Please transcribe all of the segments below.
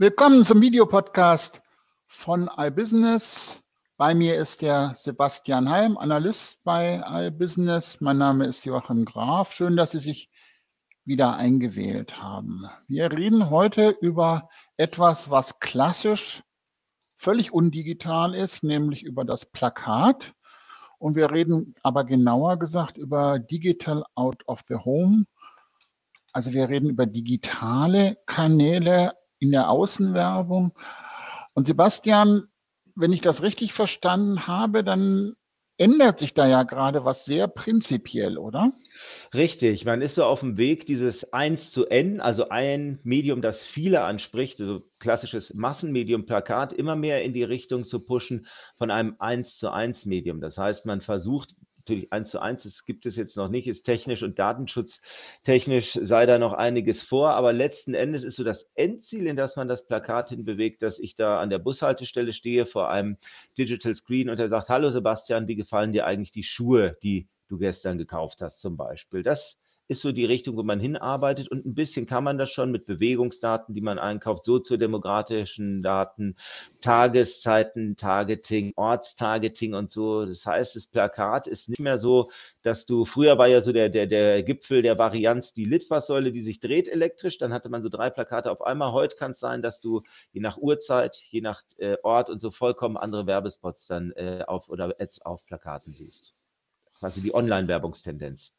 Willkommen zum Videopodcast von iBusiness. Bei mir ist der Sebastian Heim, Analyst bei iBusiness. Mein Name ist Joachim Graf. Schön, dass Sie sich wieder eingewählt haben. Wir reden heute über etwas, was klassisch völlig undigital ist, nämlich über das Plakat. Und wir reden aber genauer gesagt über Digital Out of the Home. Also wir reden über digitale Kanäle in der Außenwerbung. Und Sebastian, wenn ich das richtig verstanden habe, dann ändert sich da ja gerade was sehr prinzipiell, oder? Richtig, man ist so auf dem Weg, dieses 1 zu N, also ein Medium, das viele anspricht, also klassisches Massenmedium, Plakat, immer mehr in die Richtung zu pushen von einem 1 zu 1 Medium. Das heißt, man versucht natürlich eins zu eins, das gibt es jetzt noch nicht, ist technisch und datenschutztechnisch sei da noch einiges vor, aber letzten Endes ist so das Endziel, in das man das Plakat hinbewegt, dass ich da an der Bushaltestelle stehe vor einem Digital Screen und er sagt, hallo Sebastian, wie gefallen dir eigentlich die Schuhe, die du gestern gekauft hast zum Beispiel. Das ist so die Richtung, wo man hinarbeitet. Und ein bisschen kann man das schon mit Bewegungsdaten, die man einkauft, soziodemografischen Daten, Tageszeiten, Targeting, Ortstargeting und so. Das heißt, das Plakat ist nicht mehr so, dass du, früher war ja so der, der, der Gipfel der Varianz die Litfaßsäule, die sich dreht elektrisch. Dann hatte man so drei Plakate auf einmal. Heute kann es sein, dass du je nach Uhrzeit, je nach äh, Ort und so vollkommen andere Werbespots dann äh, auf oder Ads auf Plakaten siehst. Quasi die Online-Werbungstendenz.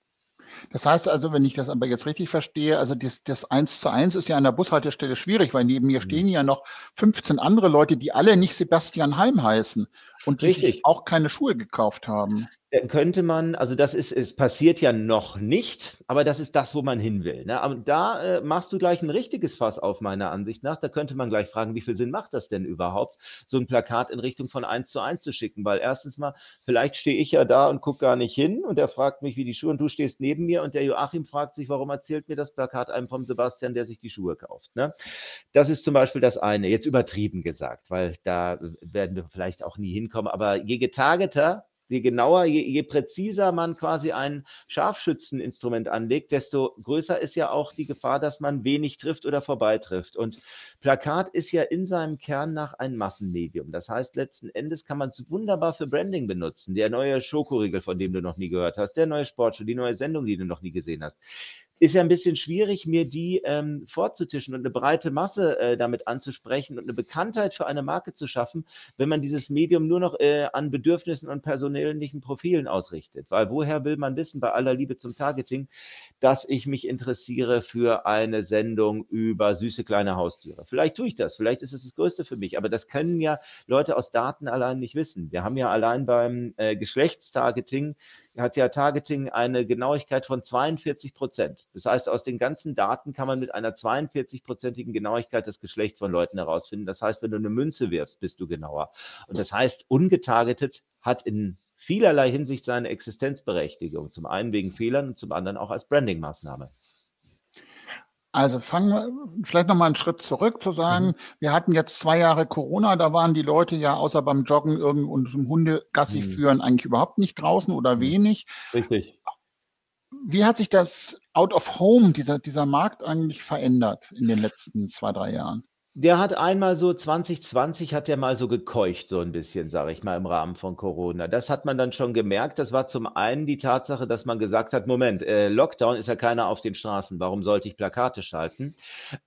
Das heißt also, wenn ich das aber jetzt richtig verstehe, also das, das 1 zu 1 ist ja an der Bushaltestelle schwierig, weil neben mir mhm. stehen ja noch 15 andere Leute, die alle nicht Sebastian Heim heißen und sich auch keine Schuhe gekauft haben dann könnte man, also das ist, es passiert ja noch nicht, aber das ist das, wo man hin will. Ne? Aber da äh, machst du gleich ein richtiges Fass auf, meiner Ansicht nach. Da könnte man gleich fragen, wie viel Sinn macht das denn überhaupt, so ein Plakat in Richtung von eins zu eins zu schicken? Weil erstens mal, vielleicht stehe ich ja da und gucke gar nicht hin und er fragt mich, wie die Schuhe, und du stehst neben mir und der Joachim fragt sich, warum erzählt mir das Plakat einem vom Sebastian, der sich die Schuhe kauft. Ne? Das ist zum Beispiel das eine, jetzt übertrieben gesagt, weil da werden wir vielleicht auch nie hinkommen. Aber je getargeter je genauer, je, je präziser man quasi ein Scharfschützeninstrument anlegt, desto größer ist ja auch die Gefahr, dass man wenig trifft oder vorbeitrifft. Und Plakat ist ja in seinem Kern nach ein Massenmedium. Das heißt, letzten Endes kann man es wunderbar für Branding benutzen. Der neue Schokoriegel, von dem du noch nie gehört hast, der neue Sportshow, die neue Sendung, die du noch nie gesehen hast ist ja ein bisschen schwierig, mir die ähm, vorzutischen und eine breite Masse äh, damit anzusprechen und eine Bekanntheit für eine Marke zu schaffen, wenn man dieses Medium nur noch äh, an Bedürfnissen und persönlichen Profilen ausrichtet. Weil woher will man wissen, bei aller Liebe zum Targeting, dass ich mich interessiere für eine Sendung über süße kleine Haustiere? Vielleicht tue ich das, vielleicht ist es das Größte für mich, aber das können ja Leute aus Daten allein nicht wissen. Wir haben ja allein beim äh, Geschlechtstargeting hat ja Targeting eine Genauigkeit von 42 Prozent. Das heißt, aus den ganzen Daten kann man mit einer 42-prozentigen Genauigkeit das Geschlecht von Leuten herausfinden. Das heißt, wenn du eine Münze wirfst, bist du genauer. Und das heißt, ungetargetet hat in vielerlei Hinsicht seine Existenzberechtigung. Zum einen wegen Fehlern und zum anderen auch als Branding-Maßnahme. Also fangen wir vielleicht nochmal einen Schritt zurück zu sagen, mhm. wir hatten jetzt zwei Jahre Corona, da waren die Leute ja außer beim Joggen irgend und zum Hundegassi mhm. führen eigentlich überhaupt nicht draußen oder mhm. wenig. Richtig. Wie hat sich das Out of Home, dieser, dieser Markt eigentlich verändert in den letzten zwei, drei Jahren? Der hat einmal so 2020 hat der mal so gekeucht, so ein bisschen, sage ich mal, im Rahmen von Corona. Das hat man dann schon gemerkt. Das war zum einen die Tatsache, dass man gesagt hat, Moment, äh, Lockdown ist ja keiner auf den Straßen. Warum sollte ich Plakate schalten?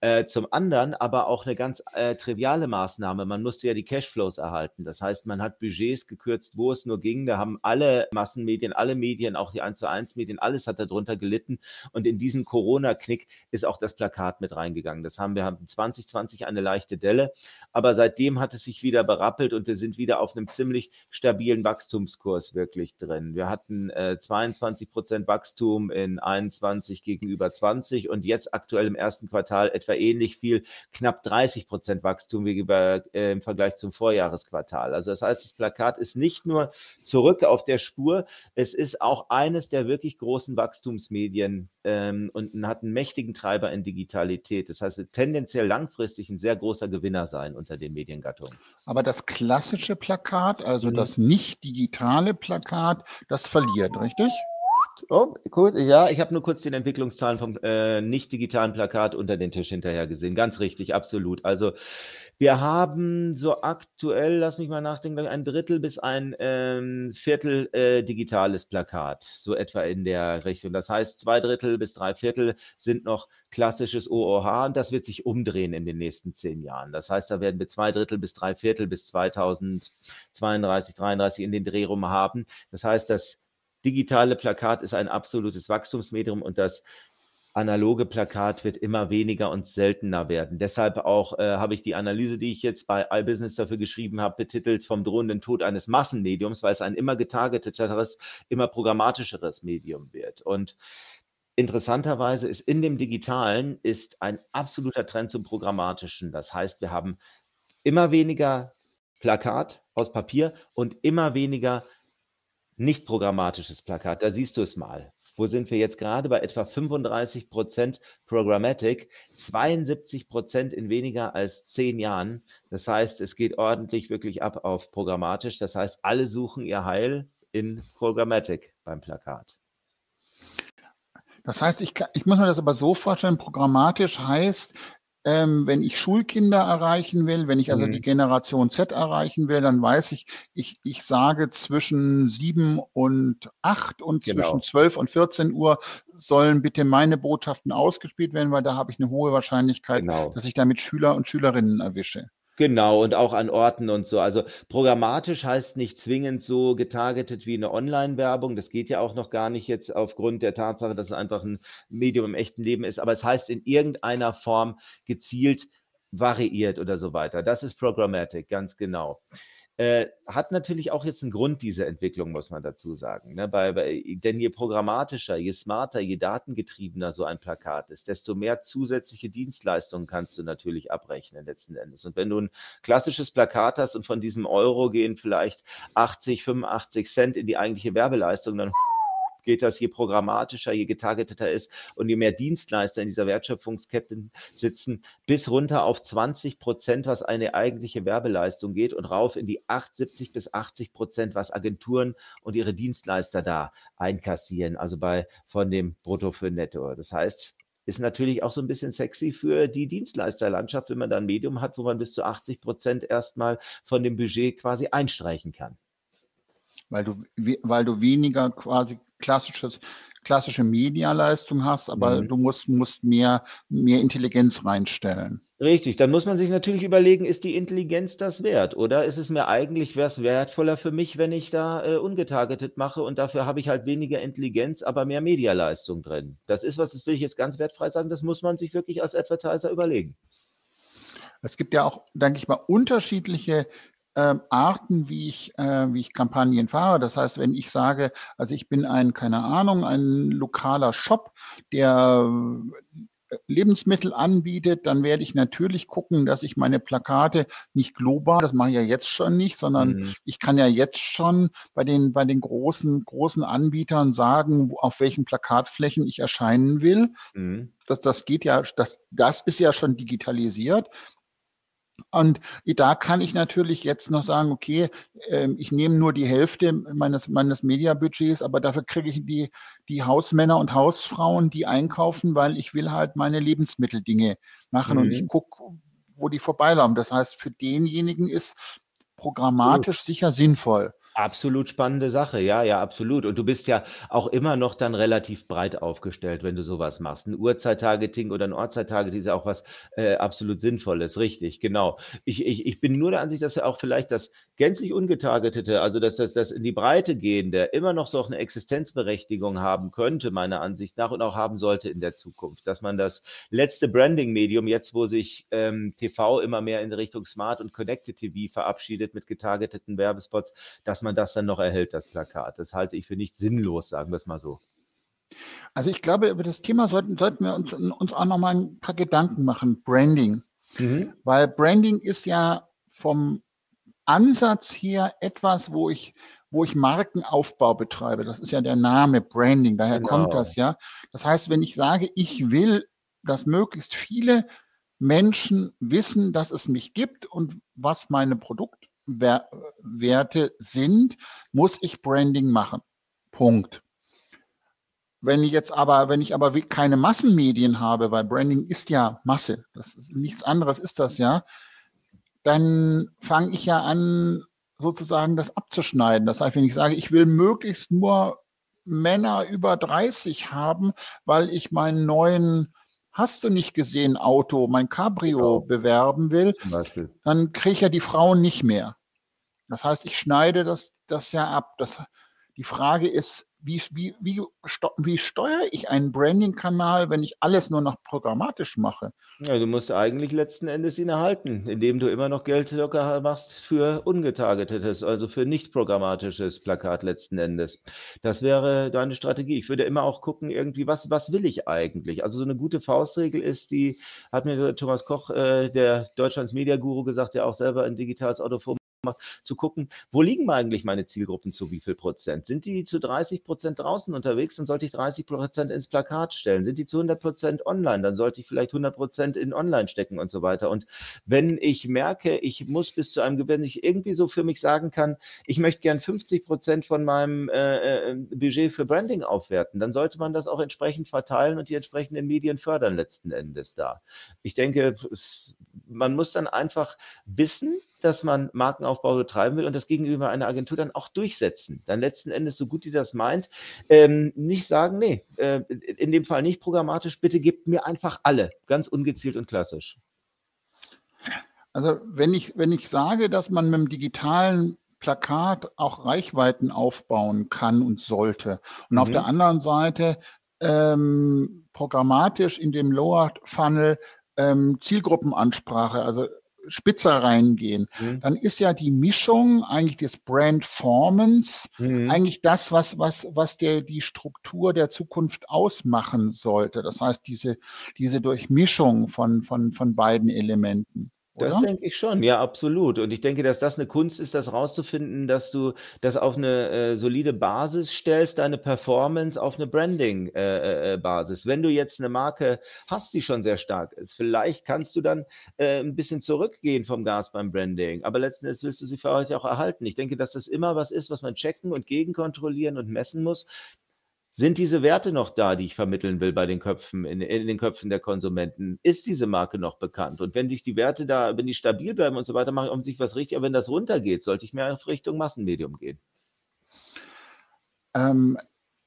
Äh, zum anderen aber auch eine ganz äh, triviale Maßnahme. Man musste ja die Cashflows erhalten. Das heißt, man hat Budgets gekürzt, wo es nur ging. Da haben alle Massenmedien, alle Medien, auch die 1 zu 1 Medien, alles hat darunter gelitten. Und in diesen Corona-Knick ist auch das Plakat mit reingegangen. Das haben wir haben 2020 eine leichte Delle. Aber seitdem hat es sich wieder berappelt und wir sind wieder auf einem ziemlich stabilen Wachstumskurs wirklich drin. Wir hatten äh, 22 Prozent Wachstum in 21 gegenüber 20 und jetzt aktuell im ersten Quartal etwa ähnlich viel, knapp 30 Prozent Wachstum gegenüber, äh, im Vergleich zum Vorjahresquartal. Also das heißt, das Plakat ist nicht nur zurück auf der Spur, es ist auch eines der wirklich großen Wachstumsmedien ähm, und hat einen mächtigen Treiber in Digitalität. Das heißt, wird tendenziell langfristig ein sehr großer Gewinner sein unter den Mediengattungen. Aber das klassische Plakat, also mhm. das nicht digitale Plakat, das verliert, richtig? Oh, cool. Ja, ich habe nur kurz die Entwicklungszahlen vom äh, nicht digitalen Plakat unter den Tisch hinterher gesehen. Ganz richtig, absolut. Also wir haben so aktuell, lass mich mal nachdenken, ein Drittel bis ein ähm, Viertel äh, digitales Plakat, so etwa in der Richtung. Das heißt, zwei Drittel bis drei Viertel sind noch klassisches OOH und das wird sich umdrehen in den nächsten zehn Jahren. Das heißt, da werden wir zwei Drittel bis drei Viertel bis 2032, 33 in den Dreh rum haben. Das heißt, das digitale Plakat ist ein absolutes Wachstumsmedium und das analoge Plakat wird immer weniger und seltener werden. Deshalb auch äh, habe ich die Analyse, die ich jetzt bei iBusiness dafür geschrieben habe, betitelt vom drohenden Tod eines Massenmediums, weil es ein immer getargeteteres, immer programmatischeres Medium wird. Und interessanterweise ist in dem Digitalen ist ein absoluter Trend zum Programmatischen. Das heißt, wir haben immer weniger Plakat aus Papier und immer weniger nicht programmatisches Plakat. Da siehst du es mal. Wo sind wir jetzt gerade? Bei etwa 35 Prozent Programmatic, 72 Prozent in weniger als zehn Jahren. Das heißt, es geht ordentlich wirklich ab auf programmatisch. Das heißt, alle suchen ihr Heil in Programmatic beim Plakat. Das heißt, ich, ich muss mir das aber so vorstellen, programmatisch heißt, ähm, wenn ich Schulkinder erreichen will, wenn ich also mhm. die Generation Z erreichen will, dann weiß ich, ich, ich sage zwischen sieben und acht und genau. zwischen zwölf und 14 Uhr sollen bitte meine Botschaften ausgespielt werden, weil da habe ich eine hohe Wahrscheinlichkeit, genau. dass ich damit Schüler und Schülerinnen erwische. Genau, und auch an Orten und so. Also programmatisch heißt nicht zwingend so getargetet wie eine Online-Werbung. Das geht ja auch noch gar nicht jetzt aufgrund der Tatsache, dass es einfach ein Medium im echten Leben ist. Aber es heißt in irgendeiner Form gezielt variiert oder so weiter. Das ist Programmatic, ganz genau. Äh, hat natürlich auch jetzt einen Grund, diese Entwicklung, muss man dazu sagen. Ne? Bei, bei, denn je programmatischer, je smarter, je datengetriebener so ein Plakat ist, desto mehr zusätzliche Dienstleistungen kannst du natürlich abrechnen letzten Endes. Und wenn du ein klassisches Plakat hast und von diesem Euro gehen vielleicht 80, 85 Cent in die eigentliche Werbeleistung, dann geht das, je programmatischer, je getargeteter ist und je mehr Dienstleister in dieser Wertschöpfungskette sitzen, bis runter auf 20 Prozent, was eine eigentliche Werbeleistung geht und rauf in die 78 bis 80 Prozent, was Agenturen und ihre Dienstleister da einkassieren, also bei von dem Brutto für Netto. Das heißt, ist natürlich auch so ein bisschen sexy für die Dienstleisterlandschaft, wenn man da ein Medium hat, wo man bis zu 80 Prozent erstmal von dem Budget quasi einstreichen kann. Weil du, weil du weniger quasi klassisches, klassische Medialeistung hast, aber mhm. du musst, musst mehr, mehr Intelligenz reinstellen. Richtig, dann muss man sich natürlich überlegen, ist die Intelligenz das wert? Oder ist es mir eigentlich was wertvoller für mich, wenn ich da äh, ungetargetet mache und dafür habe ich halt weniger Intelligenz, aber mehr Medialeistung drin? Das ist was, das will ich jetzt ganz wertfrei sagen, das muss man sich wirklich als Advertiser überlegen. Es gibt ja auch, denke ich mal, unterschiedliche äh, Arten, wie ich, äh, wie ich Kampagnen fahre. Das heißt, wenn ich sage, also ich bin ein, keine Ahnung, ein lokaler Shop, der äh, Lebensmittel anbietet, dann werde ich natürlich gucken, dass ich meine Plakate nicht global, das mache ich ja jetzt schon nicht, sondern mhm. ich kann ja jetzt schon bei den, bei den großen, großen Anbietern sagen, wo, auf welchen Plakatflächen ich erscheinen will. Mhm. Das, das geht ja, das, das ist ja schon digitalisiert. Und da kann ich natürlich jetzt noch sagen, okay, ähm, ich nehme nur die Hälfte meines, meines Mediabudgets, aber dafür kriege ich die, die Hausmänner und Hausfrauen, die einkaufen, weil ich will halt meine Lebensmitteldinge machen mhm. und ich mhm. gucke, wo die vorbeilaufen. Das heißt, für denjenigen ist programmatisch sicher sinnvoll. Absolut spannende Sache, ja, ja, absolut. Und du bist ja auch immer noch dann relativ breit aufgestellt, wenn du sowas machst. Ein Uhrzeit-Targeting oder ein Ortszeit-Targeting ist ja auch was äh, absolut Sinnvolles, richtig, genau. Ich, ich, ich bin nur der Ansicht, dass ja auch vielleicht das gänzlich ungetargetete, also dass das, das in die Breite gehende, immer noch so eine Existenzberechtigung haben könnte, meiner Ansicht nach, und auch haben sollte in der Zukunft. Dass man das letzte Branding-Medium, jetzt wo sich ähm, TV immer mehr in Richtung Smart und Connected TV verabschiedet mit getargeteten Werbespots, dass man das dann noch erhält, das Plakat. Das halte ich für nicht sinnlos, sagen wir es mal so. Also ich glaube, über das Thema sollten, sollten wir uns, uns auch noch mal ein paar Gedanken machen. Branding. Mhm. Weil Branding ist ja vom Ansatz her etwas, wo ich, wo ich Markenaufbau betreibe. Das ist ja der Name Branding, daher genau. kommt das ja. Das heißt, wenn ich sage, ich will, dass möglichst viele Menschen wissen, dass es mich gibt und was meine Produkte Werte sind, muss ich Branding machen. Punkt. Wenn ich jetzt aber, wenn ich aber keine Massenmedien habe, weil Branding ist ja Masse, das ist nichts anderes ist das ja, dann fange ich ja an, sozusagen das abzuschneiden. Das heißt, wenn ich sage, ich will möglichst nur Männer über 30 haben, weil ich meinen neuen hast du nicht gesehen Auto, mein Cabrio genau. bewerben will, dann kriege ich ja die Frauen nicht mehr. Das heißt, ich schneide das, das ja ab. Das, die Frage ist, wie, wie, wie, wie steuere ich einen Branding-Kanal, wenn ich alles nur noch programmatisch mache? Ja, du musst eigentlich letzten Endes ihn erhalten, indem du immer noch Geld locker machst für ungetargetetes, also für nicht programmatisches Plakat letzten Endes. Das wäre deine Strategie. Ich würde immer auch gucken, irgendwie, was, was will ich eigentlich? Also so eine gute Faustregel ist, die hat mir Thomas Koch, äh, der Deutschlands Mediaguru, gesagt, der auch selber ein digitales Autoform zu gucken, wo liegen eigentlich meine Zielgruppen zu wie viel Prozent? Sind die zu 30 Prozent draußen unterwegs, dann sollte ich 30 Prozent ins Plakat stellen. Sind die zu 100 Prozent online, dann sollte ich vielleicht 100 Prozent in online stecken und so weiter. Und wenn ich merke, ich muss bis zu einem, wenn ich irgendwie so für mich sagen kann, ich möchte gern 50 Prozent von meinem äh, äh, Budget für Branding aufwerten, dann sollte man das auch entsprechend verteilen und die entsprechenden Medien fördern letzten Endes da. Ich denke, man muss dann einfach wissen, dass man Markenaufbau betreiben will und das gegenüber einer Agentur dann auch durchsetzen. Dann letzten Endes, so gut die das meint, ähm, nicht sagen, nee, äh, in dem Fall nicht programmatisch, bitte gebt mir einfach alle, ganz ungezielt und klassisch. Also wenn ich, wenn ich sage, dass man mit dem digitalen Plakat auch Reichweiten aufbauen kann und sollte. Und mhm. auf der anderen Seite ähm, programmatisch in dem Lower Funnel ähm, Zielgruppenansprache, also spitzer reingehen, mhm. dann ist ja die Mischung eigentlich des Brandformance mhm. eigentlich das, was, was, was der, die Struktur der Zukunft ausmachen sollte. Das heißt, diese, diese Durchmischung von, von, von beiden Elementen. Das denke ich schon, ja, absolut. Und ich denke, dass das eine Kunst ist, das rauszufinden, dass du das auf eine äh, solide Basis stellst, deine Performance auf eine Branding-Basis. Äh, äh, Wenn du jetzt eine Marke hast, die schon sehr stark ist, vielleicht kannst du dann äh, ein bisschen zurückgehen vom Gas beim Branding. Aber letzten Endes willst du sie für heute auch erhalten. Ich denke, dass das immer was ist, was man checken und gegenkontrollieren und messen muss. Sind diese Werte noch da, die ich vermitteln will bei den Köpfen, in, in, den Köpfen der Konsumenten? Ist diese Marke noch bekannt? Und wenn dich die Werte da, wenn die stabil bleiben und so weiter, mache ich um sich was richtig. Aber wenn das runtergeht, sollte ich mehr in Richtung Massenmedium gehen. Ähm,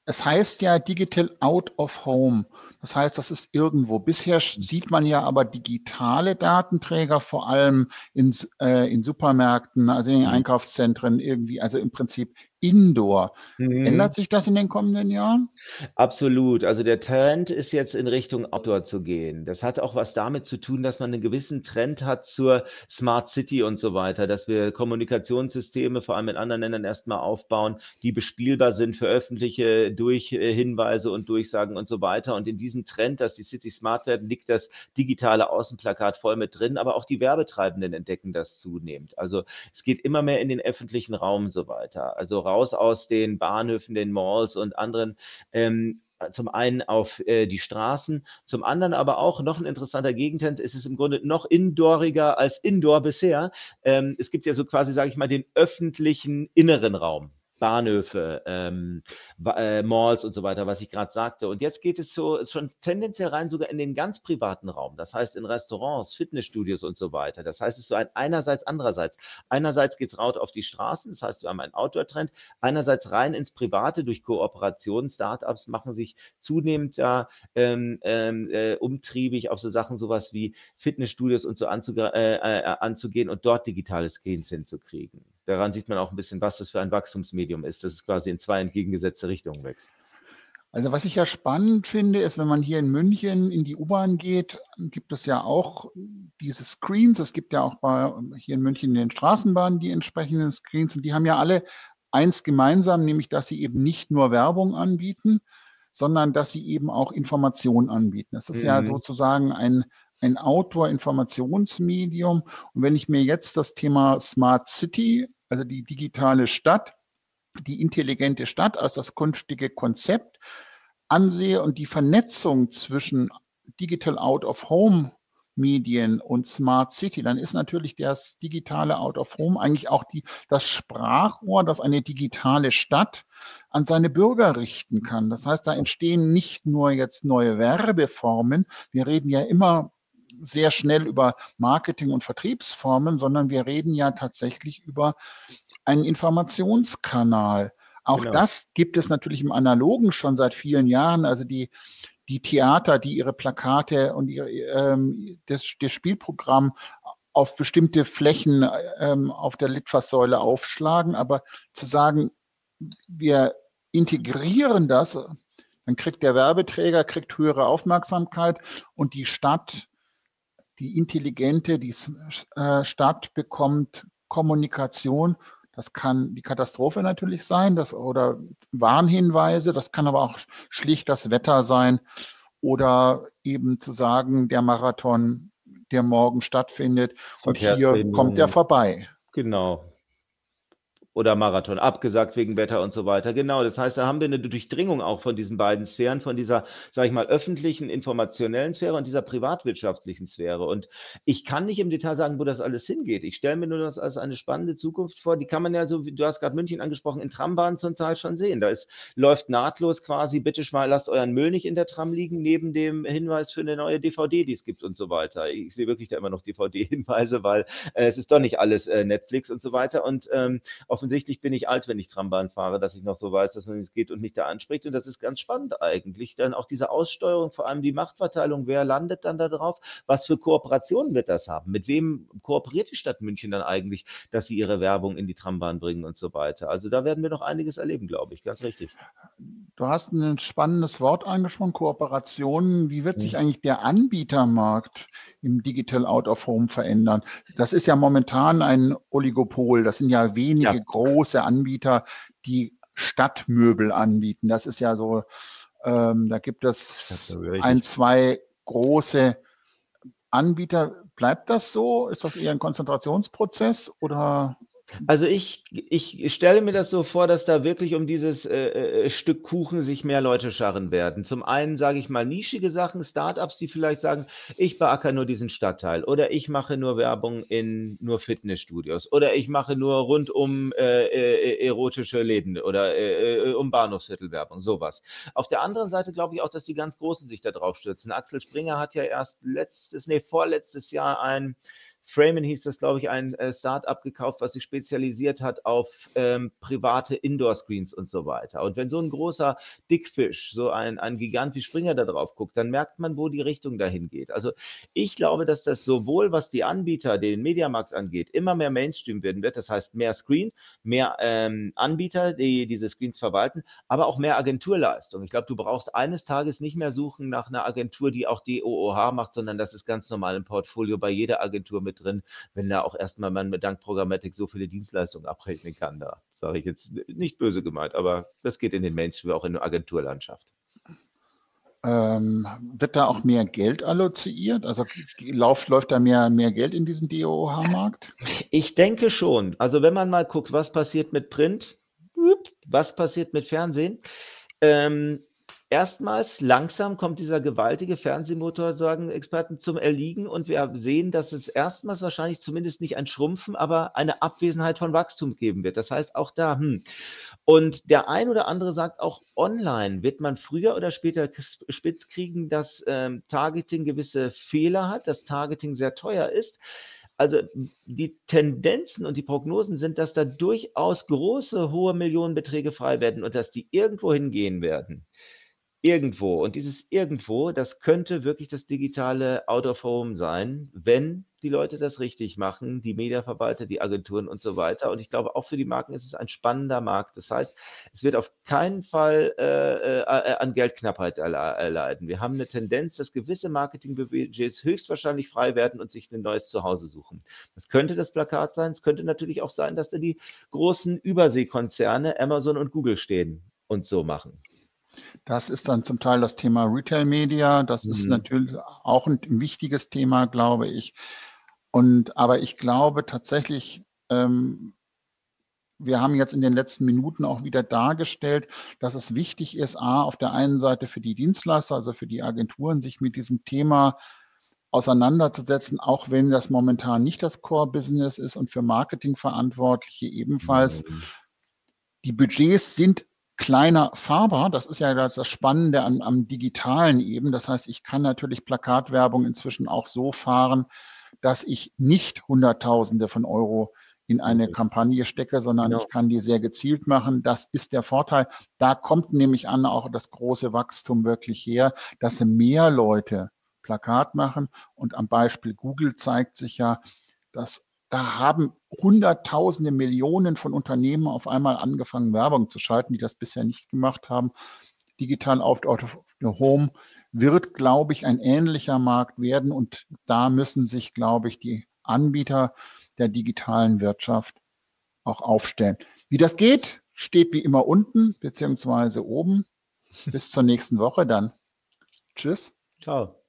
es heißt ja Digital Out of Home. Das heißt, das ist irgendwo. Bisher sieht man ja aber digitale Datenträger vor allem in, äh, in Supermärkten, also in den mhm. Einkaufszentren irgendwie, also im Prinzip Indoor. Mhm. Ändert sich das in den kommenden Jahren? Absolut. Also der Trend ist jetzt in Richtung Outdoor zu gehen. Das hat auch was damit zu tun, dass man einen gewissen Trend hat zur Smart City und so weiter, dass wir Kommunikationssysteme vor allem in anderen Ländern erstmal aufbauen, die bespielbar sind für öffentliche durch äh, Hinweise und Durchsagen und so weiter. Und in diesem Trend, dass die City smart werden, liegt das digitale Außenplakat voll mit drin, aber auch die Werbetreibenden entdecken das zunehmend. Also es geht immer mehr in den öffentlichen Raum so weiter. Also raus aus den Bahnhöfen, den Malls und anderen ähm, zum einen auf äh, die Straßen, zum anderen aber auch noch ein interessanter Gegentrend ist es im Grunde noch indooriger als indoor bisher. Ähm, es gibt ja so quasi, sage ich mal, den öffentlichen inneren Raum. Bahnhöfe, ähm, äh, Malls und so weiter, was ich gerade sagte. Und jetzt geht es so schon tendenziell rein sogar in den ganz privaten Raum. Das heißt in Restaurants, Fitnessstudios und so weiter. Das heißt, es ist so ein einerseits, andererseits. Einerseits geht es raus auf die Straßen, das heißt, wir haben einen Outdoor-Trend. Einerseits rein ins Private durch Kooperationen. Startups machen sich zunehmend da ähm, ähm, äh, umtriebig auf so Sachen, sowas wie Fitnessstudios und so anzuge äh, äh, anzugehen und dort digitale Screens hinzukriegen. Daran sieht man auch ein bisschen, was das für ein Wachstumsmedium ist, dass es quasi in zwei entgegengesetzte Richtungen wächst. Also was ich ja spannend finde, ist, wenn man hier in München in die U-Bahn geht, gibt es ja auch diese Screens. Es gibt ja auch bei, hier in München in den Straßenbahnen die entsprechenden Screens und die haben ja alle eins gemeinsam, nämlich dass sie eben nicht nur Werbung anbieten, sondern dass sie eben auch Informationen anbieten. Das ist mhm. ja sozusagen ein, ein Outdoor-Informationsmedium. Und wenn ich mir jetzt das Thema Smart City also die digitale Stadt, die intelligente Stadt als das künftige Konzept ansehe und die Vernetzung zwischen Digital Out of Home Medien und Smart City, dann ist natürlich das digitale Out of Home eigentlich auch die, das Sprachrohr, das eine digitale Stadt an seine Bürger richten kann. Das heißt, da entstehen nicht nur jetzt neue Werbeformen. Wir reden ja immer sehr schnell über Marketing und Vertriebsformen, sondern wir reden ja tatsächlich über einen Informationskanal. Auch genau. das gibt es natürlich im Analogen schon seit vielen Jahren. Also die, die Theater, die ihre Plakate und ihre, ähm, das, das Spielprogramm auf bestimmte Flächen ähm, auf der Litfaßsäule aufschlagen, aber zu sagen, wir integrieren das, dann kriegt der Werbeträger kriegt höhere Aufmerksamkeit und die Stadt, die intelligente, die äh, Stadt bekommt Kommunikation das kann die Katastrophe natürlich sein, das, oder Warnhinweise. Das kann aber auch schlicht das Wetter sein oder eben zu sagen, der Marathon, der morgen stattfindet und hier kommt er vorbei. Genau, oder Marathon abgesagt wegen Wetter und so weiter. Genau, das heißt, da haben wir eine Durchdringung auch von diesen beiden Sphären, von dieser, sage ich mal, öffentlichen, informationellen Sphäre und dieser privatwirtschaftlichen Sphäre. Und ich kann nicht im Detail sagen, wo das alles hingeht. Ich stelle mir nur das als eine spannende Zukunft vor. Die kann man ja so, wie du hast gerade München angesprochen, in Trambahnen zum Teil schon sehen. Da ist, läuft nahtlos quasi, bitte mal, lasst euren Müll nicht in der Tram liegen, neben dem Hinweis für eine neue DVD, die es gibt und so weiter. Ich sehe wirklich da immer noch DVD-Hinweise, weil äh, es ist doch nicht alles äh, Netflix und so weiter. Und ähm, auf offensichtlich bin ich alt, wenn ich Trambahn fahre, dass ich noch so weiß, dass man es geht und mich da anspricht. Und das ist ganz spannend eigentlich. Dann auch diese Aussteuerung, vor allem die Machtverteilung, wer landet dann da drauf? Was für Kooperationen wird das haben? Mit wem kooperiert die Stadt München dann eigentlich, dass sie ihre Werbung in die Trambahn bringen und so weiter? Also da werden wir noch einiges erleben, glaube ich, ganz richtig. Du hast ein spannendes Wort angesprochen, Kooperationen. Wie wird sich hm. eigentlich der Anbietermarkt im Digital Out of Home verändern? Das ist ja momentan ein Oligopol. Das sind ja wenige ja große Anbieter, die Stadtmöbel anbieten. Das ist ja so, ähm, da gibt es ein, zwei große Anbieter. Bleibt das so? Ist das eher ein Konzentrationsprozess oder also ich, ich stelle mir das so vor, dass da wirklich um dieses äh, äh, Stück Kuchen sich mehr Leute scharren werden. Zum einen sage ich mal nischige Sachen, Startups, die vielleicht sagen, ich beackere nur diesen Stadtteil oder ich mache nur Werbung in nur Fitnessstudios oder ich mache nur rund um äh, äh, erotische Läden oder äh, äh, um Bahnhofsviertel Werbung, sowas. Auf der anderen Seite glaube ich auch, dass die ganz Großen sich da drauf stürzen. Axel Springer hat ja erst letztes, nee, vorletztes Jahr ein Framen hieß das, glaube ich, ein äh, Start-up gekauft, was sich spezialisiert hat auf ähm, private Indoor-Screens und so weiter. Und wenn so ein großer Dickfisch, so ein, ein Gigant wie Springer da drauf guckt, dann merkt man, wo die Richtung dahin geht. Also ich glaube, dass das sowohl, was die Anbieter, den Mediamarkt angeht, immer mehr Mainstream werden wird. Das heißt, mehr Screens, mehr ähm, Anbieter, die diese Screens verwalten, aber auch mehr Agenturleistung. Ich glaube, du brauchst eines Tages nicht mehr suchen nach einer Agentur, die auch DOOH macht, sondern das ist ganz normal im Portfolio bei jeder Agentur mit drin, wenn da auch erstmal man mit dank Programmatik so viele Dienstleistungen abrechnen kann. Da sage ich jetzt nicht böse gemeint, aber das geht in den Mainstream, auch in der Agenturlandschaft. Ähm, wird da auch mehr Geld alloziert? Also läuft, läuft da mehr, mehr Geld in diesen DOH-Markt? Ich denke schon. Also wenn man mal guckt, was passiert mit Print, was passiert mit Fernsehen, ähm, Erstmals langsam kommt dieser gewaltige Fernsehmotor, sagen Experten, zum Erliegen und wir sehen, dass es erstmals wahrscheinlich zumindest nicht ein Schrumpfen, aber eine Abwesenheit von Wachstum geben wird. Das heißt auch da, hm. Und der ein oder andere sagt auch, online wird man früher oder später spitz kriegen, dass ähm, Targeting gewisse Fehler hat, dass Targeting sehr teuer ist. Also die Tendenzen und die Prognosen sind, dass da durchaus große, hohe Millionenbeträge frei werden und dass die irgendwo hingehen werden. Irgendwo. Und dieses Irgendwo, das könnte wirklich das digitale Out of Home sein, wenn die Leute das richtig machen, die Mediaverwalter, die Agenturen und so weiter. Und ich glaube, auch für die Marken ist es ein spannender Markt. Das heißt, es wird auf keinen Fall äh, äh, an Geldknappheit erleiden. Wir haben eine Tendenz, dass gewisse Marketingbudgets höchstwahrscheinlich frei werden und sich ein neues Zuhause suchen. Das könnte das Plakat sein. Es könnte natürlich auch sein, dass da die großen Überseekonzerne Amazon und Google stehen und so machen. Das ist dann zum Teil das Thema Retail Media. Das mhm. ist natürlich auch ein wichtiges Thema, glaube ich. Und aber ich glaube tatsächlich, ähm, wir haben jetzt in den letzten Minuten auch wieder dargestellt, dass es wichtig ist, a, auf der einen Seite für die Dienstleister, also für die Agenturen, sich mit diesem Thema auseinanderzusetzen, auch wenn das momentan nicht das Core-Business ist und für Marketingverantwortliche ebenfalls. Mhm. Die Budgets sind kleiner fahrbar. Das ist ja das Spannende am, am Digitalen eben. Das heißt, ich kann natürlich Plakatwerbung inzwischen auch so fahren, dass ich nicht Hunderttausende von Euro in eine Kampagne stecke, sondern genau. ich kann die sehr gezielt machen. Das ist der Vorteil. Da kommt nämlich an auch das große Wachstum wirklich her, dass mehr Leute Plakat machen. Und am Beispiel Google zeigt sich ja, dass da haben Hunderttausende, Millionen von Unternehmen auf einmal angefangen, Werbung zu schalten, die das bisher nicht gemacht haben. Digital Out of the Home wird, glaube ich, ein ähnlicher Markt werden. Und da müssen sich, glaube ich, die Anbieter der digitalen Wirtschaft auch aufstellen. Wie das geht, steht wie immer unten beziehungsweise oben. Bis zur nächsten Woche dann. Tschüss. Ciao.